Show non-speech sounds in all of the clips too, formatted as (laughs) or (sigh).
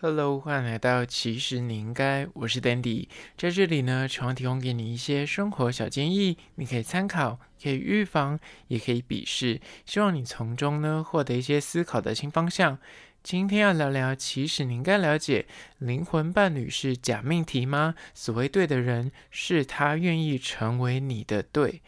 Hello，欢迎来到其实你应该，我是 Dandy，在这里呢，希望提供给你一些生活小建议，你可以参考，可以预防，也可以鄙视，希望你从中呢获得一些思考的新方向。今天要聊聊，其实你应该了解，灵魂伴侣是假命题吗？所谓对的人，是他愿意成为你的对。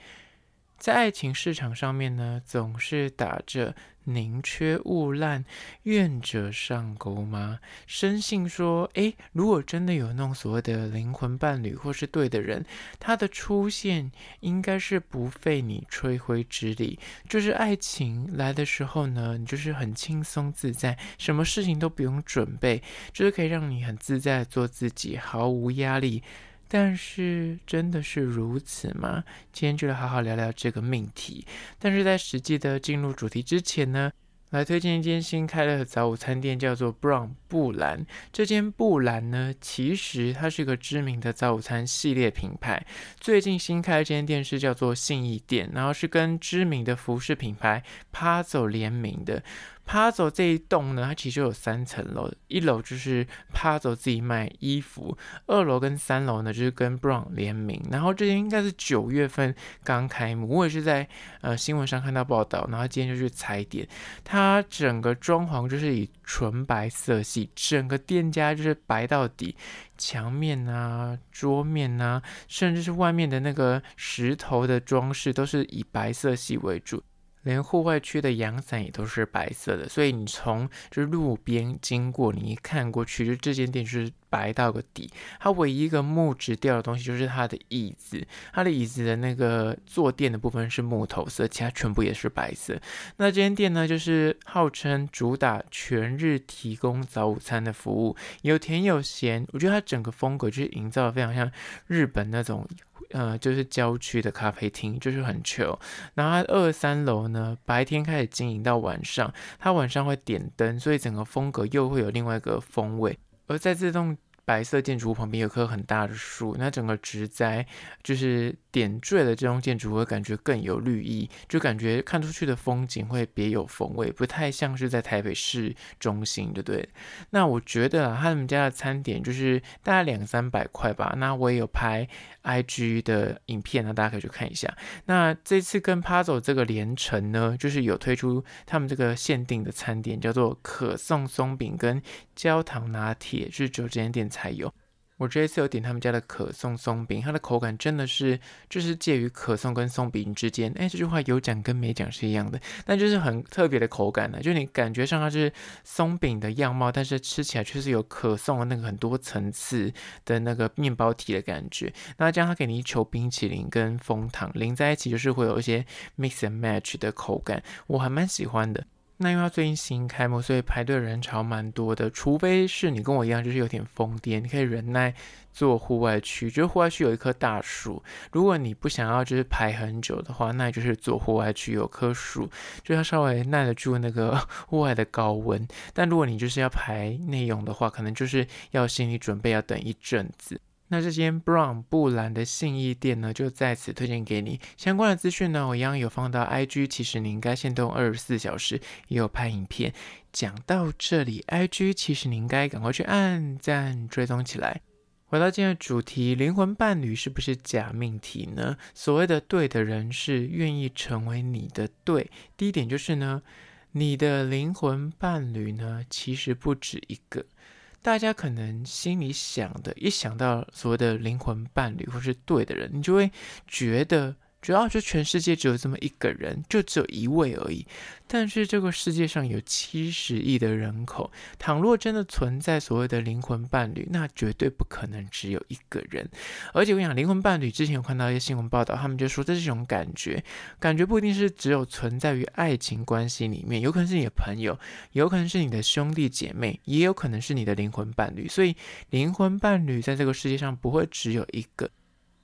在爱情市场上面呢，总是打着宁缺毋滥，愿者上钩吗？深信说，诶，如果真的有那种所谓的灵魂伴侣或是对的人，他的出现应该是不费你吹灰之力，就是爱情来的时候呢，你就是很轻松自在，什么事情都不用准备，就是可以让你很自在做自己，毫无压力。但是真的是如此吗？今天就来好好聊聊这个命题。但是在实际的进入主题之前呢，来推荐一间新开的早午餐店，叫做 Brown 布兰。这间布兰呢，其实它是一个知名的早午餐系列品牌。最近新开这间店是叫做信义店，然后是跟知名的服饰品牌 Pazzo 联名的。Puzzle 这一栋呢，它其实有三层楼，一楼就是 Puzzle 自己卖衣服，二楼跟三楼呢就是跟 Brown 联名。然后这间应该是九月份刚开幕，我也是在呃新闻上看到报道，然后今天就去踩点。它整个装潢就是以纯白色系，整个店家就是白到底，墙面啊、桌面啊，甚至是外面的那个石头的装饰都是以白色系为主。连户外区的阳伞也都是白色的，所以你从就是路边经过，你一看过去，就这间店就是白到个底。它唯一一个木质调的东西就是它的椅子，它的椅子的那个坐垫的部分是木头色，其他全部也是白色。那这间店呢，就是号称主打全日提供早午餐的服务，有甜有咸。我觉得它整个风格就是营造的非常像日本那种。呃，就是郊区的咖啡厅，就是很 chill。然后二三楼呢，白天开始经营到晚上，它晚上会点灯，所以整个风格又会有另外一个风味。而在这栋。白色建筑物旁边有棵很大的树，那整个植栽就是点缀的这栋建筑物，感觉更有绿意，就感觉看出去的风景会别有风味，不太像是在台北市中心，对不对？那我觉得啊，他们家的餐点就是大概两三百块吧。那我也有拍 IG 的影片，那大家可以去看一下。那这次跟 Puzzo 这个连城呢，就是有推出他们这个限定的餐点，叫做可颂松饼跟焦糖拿铁，是只有这间店才有。我这一次有点他们家的可颂松饼，它的口感真的是就是介于可颂跟松饼之间。哎，这句话有讲跟没讲是一样的，但就是很特别的口感呢。就你感觉上它是松饼的样貌，但是吃起来却是有可颂的那个很多层次的那个面包体的感觉。那这样它给你一球冰淇淋跟蜂糖淋在一起，就是会有一些 mix and match 的口感，我还蛮喜欢的。那因为它最近新开幕，所以排队人潮蛮多的。除非是你跟我一样，就是有点疯癫，你可以忍耐坐户外区。就是户外区有一棵大树，如果你不想要就是排很久的话，那就是坐户外区有棵树，就要稍微耐得住那个 (laughs) 户外的高温。但如果你就是要排内用的话，可能就是要心理准备要等一阵子。那这间 Brown 布兰的信义店呢，就在此推荐给你。相关的资讯呢，我一样有放到 IG，其实你应该限动二十四小时，也有拍影片。讲到这里，IG 其实你应该赶快去按赞追踪起来。回到今天的主题，灵魂伴侣是不是假命题呢？所谓的对的人是愿意成为你的对。第一点就是呢，你的灵魂伴侣呢，其实不止一个。大家可能心里想的，一想到所谓的灵魂伴侣或是对的人，你就会觉得。主要就全世界只有这么一个人，就只有一位而已。但是这个世界上有七十亿的人口，倘若真的存在所谓的灵魂伴侣，那绝对不可能只有一个人。而且我想，灵魂伴侣之前有看到一些新闻报道，他们就说这是一种感觉，感觉不一定是只有存在于爱情关系里面，有可能是你的朋友，有可能是你的兄弟姐妹，也有可能是你的灵魂伴侣。所以灵魂伴侣在这个世界上不会只有一个。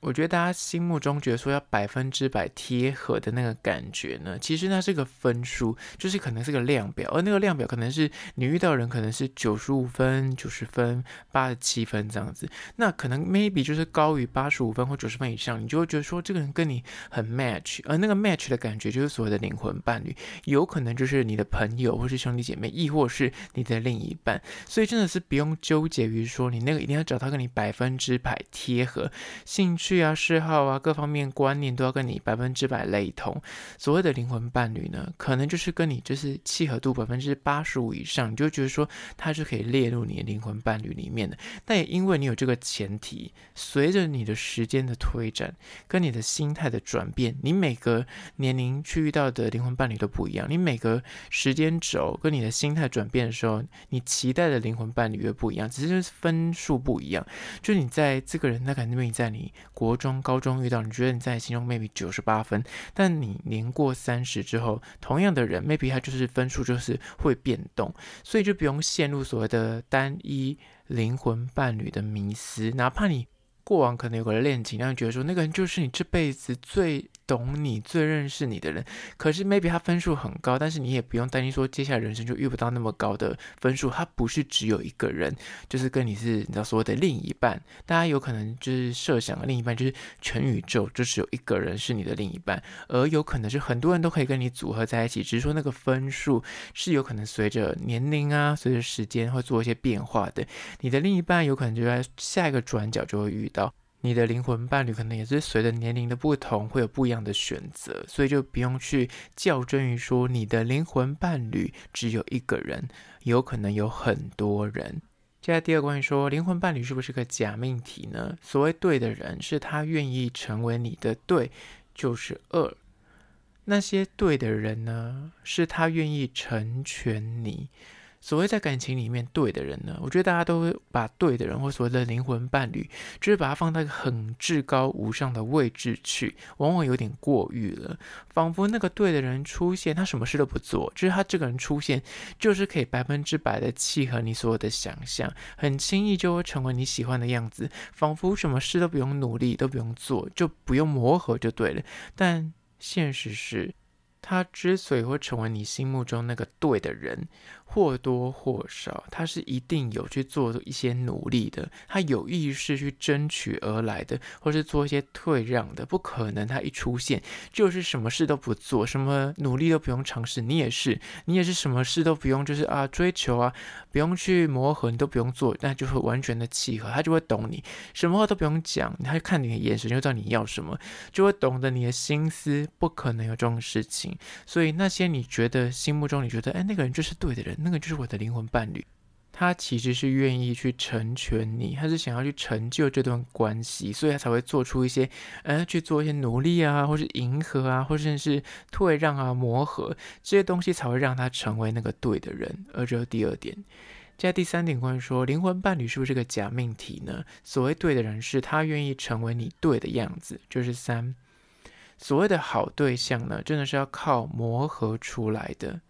我觉得大家心目中觉得说要百分之百贴合的那个感觉呢，其实那是个分数，就是可能是个量表，而那个量表可能是你遇到人可能是九十五分、九十分、八十七分这样子，那可能 maybe 就是高于八十五分或九十分以上，你就会觉得说这个人跟你很 match，而那个 match 的感觉就是所谓的灵魂伴侣，有可能就是你的朋友或是兄弟姐妹，亦或是你的另一半，所以真的是不用纠结于说你那个一定要找到跟你百分之百贴合兴趣。对啊，嗜好啊，各方面观念都要跟你百分之百类同。所谓的灵魂伴侣呢，可能就是跟你就是契合度百分之八十五以上，你就觉得说他是可以列入你的灵魂伴侣里面的。但也因为你有这个前提，随着你的时间的推展，跟你的心态的转变，你每个年龄去遇到的灵魂伴侣都不一样。你每个时间轴跟你的心态转变的时候，你期待的灵魂伴侣又不一样，只是就是分数不一样。就你在这个人，他肯定在你。国中、高中遇到，你觉得你在心中 maybe 九十八分，但你年过三十之后，同样的人 maybe 他就是分数就是会变动，所以就不用陷入所谓的单一灵魂伴侣的迷思，哪怕你过往可能有个恋情，让你觉得说那个人就是你这辈子最。懂你最认识你的人，可是 maybe 他分数很高，但是你也不用担心说接下来人生就遇不到那么高的分数。他不是只有一个人，就是跟你是你知道所谓的另一半。大家有可能就是设想的另一半就是全宇宙就只有一个人是你的另一半，而有可能是很多人都可以跟你组合在一起，只是说那个分数是有可能随着年龄啊，随着时间会做一些变化的。你的另一半有可能就在下一个转角就会遇到。你的灵魂伴侣可能也是随着年龄的不同，会有不一样的选择，所以就不用去较真于说你的灵魂伴侣只有一个人，有可能有很多人。接下来第二关于说灵魂伴侣是不是个假命题呢？所谓对的人，是他愿意成为你的对，就是二。那些对的人呢，是他愿意成全你。所谓在感情里面对的人呢，我觉得大家都会把对的人或所谓的灵魂伴侣，就是把它放在一个很至高无上的位置去，往往有点过誉了。仿佛那个对的人出现，他什么事都不做，就是他这个人出现，就是可以百分之百的契合你所有的想象，很轻易就会成为你喜欢的样子，仿佛什么事都不用努力，都不用做，就不用磨合就对了。但现实是，他之所以会成为你心目中那个对的人，或多或少，他是一定有去做一些努力的，他有意识去争取而来的，或是做一些退让的，不可能他一出现就是什么事都不做，什么努力都不用尝试。你也是，你也是什么事都不用，就是啊追求啊，不用去磨合，你都不用做，那就会完全的契合，他就会懂你，什么话都不用讲，他就看你的眼神就知道你要什么，就会懂得你的心思，不可能有这种事情。所以那些你觉得心目中你觉得哎那个人就是对的人。那个就是我的灵魂伴侣，他其实是愿意去成全你，他是想要去成就这段关系，所以他才会做出一些，呃，去做一些努力啊，或是迎合啊，或甚至是退让啊、磨合这些东西，才会让他成为那个对的人。而这是第二点，接下来第三点，关于说灵魂伴侣是不是个假命题呢？所谓对的人，是他愿意成为你对的样子，就是三。所谓的好对象呢，真的是要靠磨合出来的。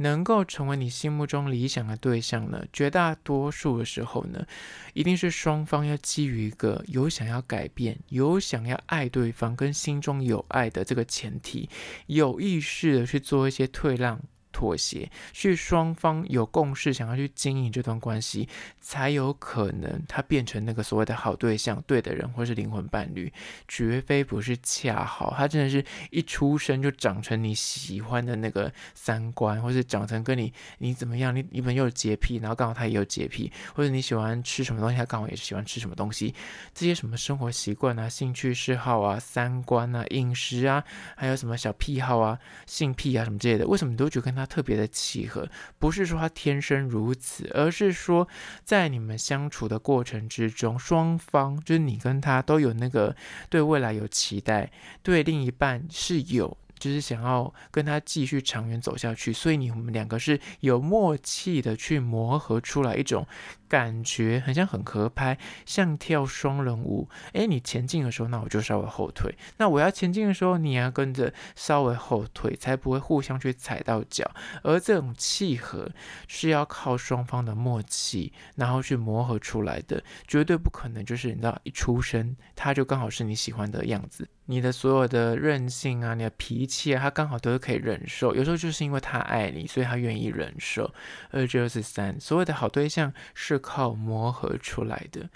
能够成为你心目中理想的对象呢，绝大多数的时候呢，一定是双方要基于一个有想要改变、有想要爱对方、跟心中有爱的这个前提，有意识的去做一些退让。妥协，去双方有共识，想要去经营这段关系，才有可能他变成那个所谓的好对象、对的人，或是灵魂伴侣，绝非不是恰好，他真的是一出生就长成你喜欢的那个三观，或是长成跟你你怎么样，你你本又有洁癖，然后刚好他也有洁癖，或者你喜欢吃什么东西，他刚好也是喜欢吃什么东西，这些什么生活习惯啊、兴趣嗜好啊、三观啊、饮食啊，还有什么小癖好啊、性癖啊什么之类的，为什么你都觉得跟他？特别的契合，不是说他天生如此，而是说在你们相处的过程之中，双方就是你跟他都有那个对未来有期待，对另一半是有就是想要跟他继续长远走下去，所以你们两个是有默契的去磨合出来一种。感觉很像很合拍，像跳双人舞。诶，你前进的时候，那我就稍微后退；那我要前进的时候，你要跟着稍微后退，才不会互相去踩到脚。而这种契合是要靠双方的默契，然后去磨合出来的，绝对不可能就是你知道一出生他就刚好是你喜欢的样子。你的所有的任性啊，你的脾气啊，他刚好都是可以忍受。有时候就是因为他爱你，所以他愿意忍受。二九二十三，所谓的好对象是靠磨合出来的。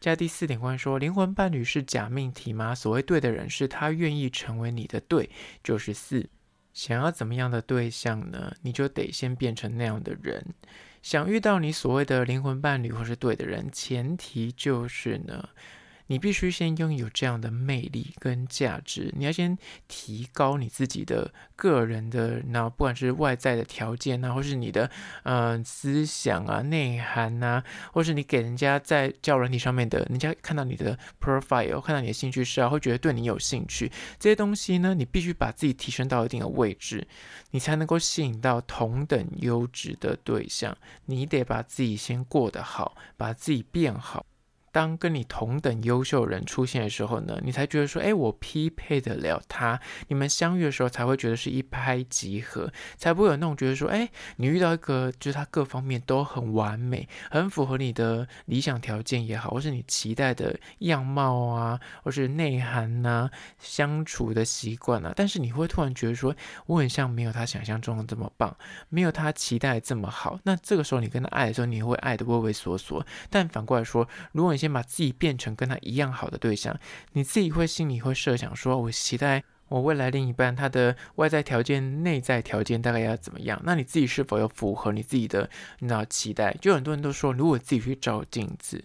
加第四点关于说，灵魂伴侣是假命题吗？所谓对的人是他愿意成为你的对。就是四，想要怎么样的对象呢？你就得先变成那样的人。想遇到你所谓的灵魂伴侣或是对的人，前提就是呢。你必须先拥有这样的魅力跟价值，你要先提高你自己的个人的，那不管是外在的条件啊，或是你的嗯、思想啊、内涵啊，或是你给人家在交友软体上面的，人家看到你的 profile，看到你的兴趣是啊，会觉得对你有兴趣，这些东西呢，你必须把自己提升到一定的位置，你才能够吸引到同等优质的对象。你得把自己先过得好，把自己变好。当跟你同等优秀的人出现的时候呢，你才觉得说，哎，我匹配得了他。你们相遇的时候才会觉得是一拍即合，才不会有那种觉得说，哎，你遇到一个就是他各方面都很完美，很符合你的理想条件也好，或是你期待的样貌啊，或是内涵呐、啊，相处的习惯啊，但是你会突然觉得说，我很像没有他想象中的这么棒，没有他期待这么好。那这个时候你跟他爱的时候，你会爱得畏畏缩缩。但反过来说，如果你先把自己变成跟他一样好的对象，你自己会心里会设想说，我期待我未来另一半他的外在条件、内在条件大概要怎么样？那你自己是否有符合你自己的那期待？就很多人都说，如果自己去照镜子，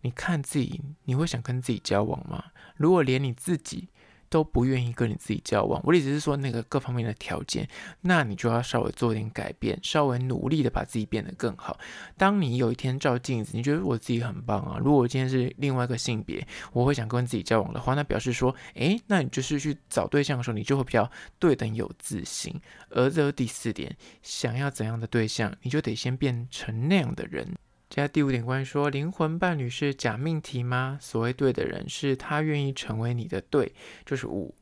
你看自己，你会想跟自己交往吗？如果连你自己都不愿意跟你自己交往，我的意思是说，那个各方面的条件，那你就要稍微做点改变，稍微努力的把自己变得更好。当你有一天照镜子，你觉得我自己很棒啊，如果我今天是另外一个性别，我会想跟自己交往的话，那表示说，诶，那你就是去找对象的时候，你就会比较对等有自信。而这第四点，想要怎样的对象，你就得先变成那样的人。加第五点，关于说灵魂伴侣是假命题吗？所谓对的人是他愿意成为你的对，就是五。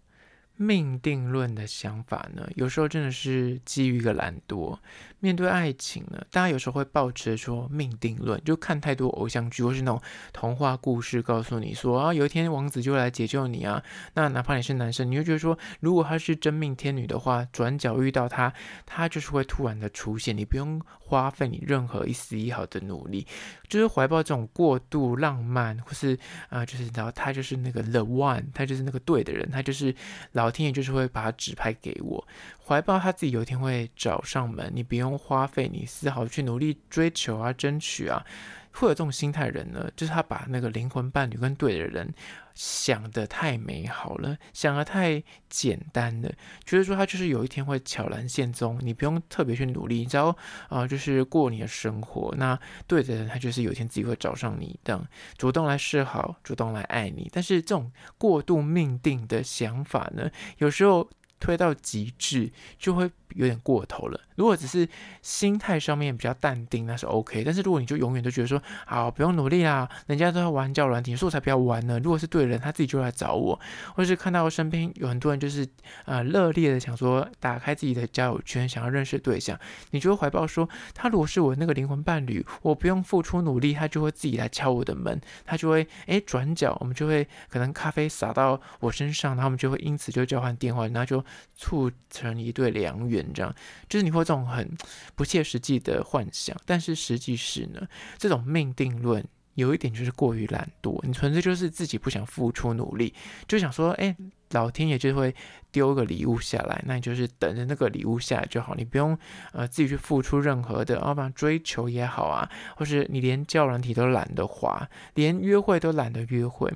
命定论的想法呢，有时候真的是基于一个懒惰。面对爱情呢，大家有时候会抱持说命定论，就看太多偶像剧或是那种童话故事，告诉你说啊，有一天王子就来解救你啊。那哪怕你是男生，你会觉得说，如果他是真命天女的话，转角遇到他，他就是会突然的出现，你不用花费你任何一丝一毫的努力，就是怀抱这种过度浪漫，或是啊、就是然后他就是那个 the one，他就是那个对的人，他就是老天爷就是会把他指派给我。怀抱他自己有一天会找上门，你不用花费你丝毫去努力追求啊、争取啊，会有这种心态的人呢，就是他把那个灵魂伴侣跟对的人想得太美好了，想得太简单了，觉得说他就是有一天会悄然现踪，你不用特别去努力，你只要啊、就是过你的生活。那对的人他就是有一天自己会找上你，这样主动来示好，主动来爱你。但是这种过度命定的想法呢，有时候。推到极致就会有点过头了。如果只是心态上面比较淡定，那是 OK。但是如果你就永远都觉得说，好，不用努力啦，人家都在玩交友软体，所以我才不要玩呢。如果是对的人，他自己就来找我，或是看到身边有很多人就是呃热烈的想说打开自己的交友圈，想要认识对象，你就会怀抱说，他如果是我那个灵魂伴侣，我不用付出努力，他就会自己来敲我的门，他就会哎转角，我们就会可能咖啡洒到我身上，然后我们就会因此就交换电话，然后就促成一对良缘，这样就是你会。这种很不切实际的幻想，但是实际是呢，这种命定论有一点就是过于懒惰，你纯粹就是自己不想付出努力，就想说，哎，老天爷就会丢个礼物下来，那你就是等着那个礼物下来就好，你不用呃自己去付出任何的，要不追求也好啊，或是你连教软体都懒得滑，连约会都懒得约会。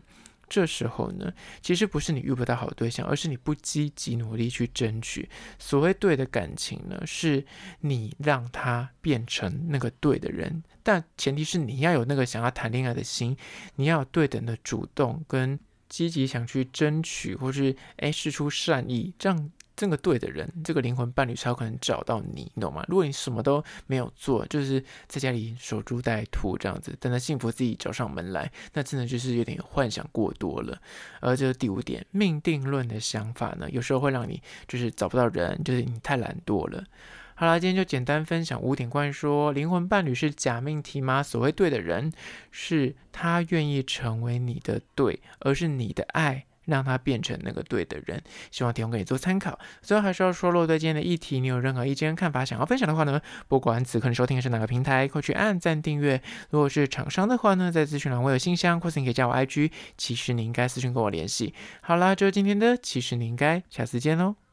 这时候呢，其实不是你遇不到好对象，而是你不积极努力去争取。所谓对的感情呢，是你让他变成那个对的人，但前提是你要有那个想要谈恋爱的心，你要有对等的主动跟积极想去争取，或是诶试出善意，这样这个对的人，这个灵魂伴侣才有可能找到你，你懂吗？如果你什么都没有做，就是在家里守株待兔这样子，等到幸福自己找上门来，那真的就是有点幻想过多了。而这个第五点，命定论的想法呢，有时候会让你就是找不到人，就是你太懒惰了。好啦，今天就简单分享五点关于说灵魂伴侣是假命题吗？所谓对的人，是他愿意成为你的对，而是你的爱。让他变成那个对的人，希望提供给你做参考。最后还是要说，如果对今天的议题你有任何意见、看法想要分享的话呢，不管此刻你收听的是哪个平台，快去按赞订阅。如果是厂商的话呢，在资讯栏我有信箱，或是你可以加我 IG，其实你应该私信跟我联系。好啦，就是今天的，其实你应该下次见喽。